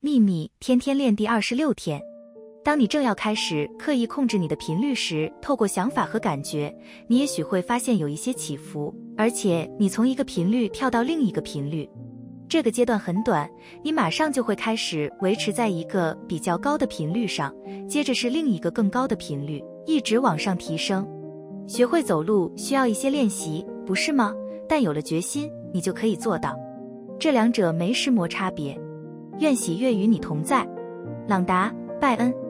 秘密天天练第二十六天。当你正要开始刻意控制你的频率时，透过想法和感觉，你也许会发现有一些起伏，而且你从一个频率跳到另一个频率。这个阶段很短，你马上就会开始维持在一个比较高的频率上，接着是另一个更高的频率，一直往上提升。学会走路需要一些练习，不是吗？但有了决心，你就可以做到。这两者没什么差别。愿喜悦与你同在，朗达·拜恩。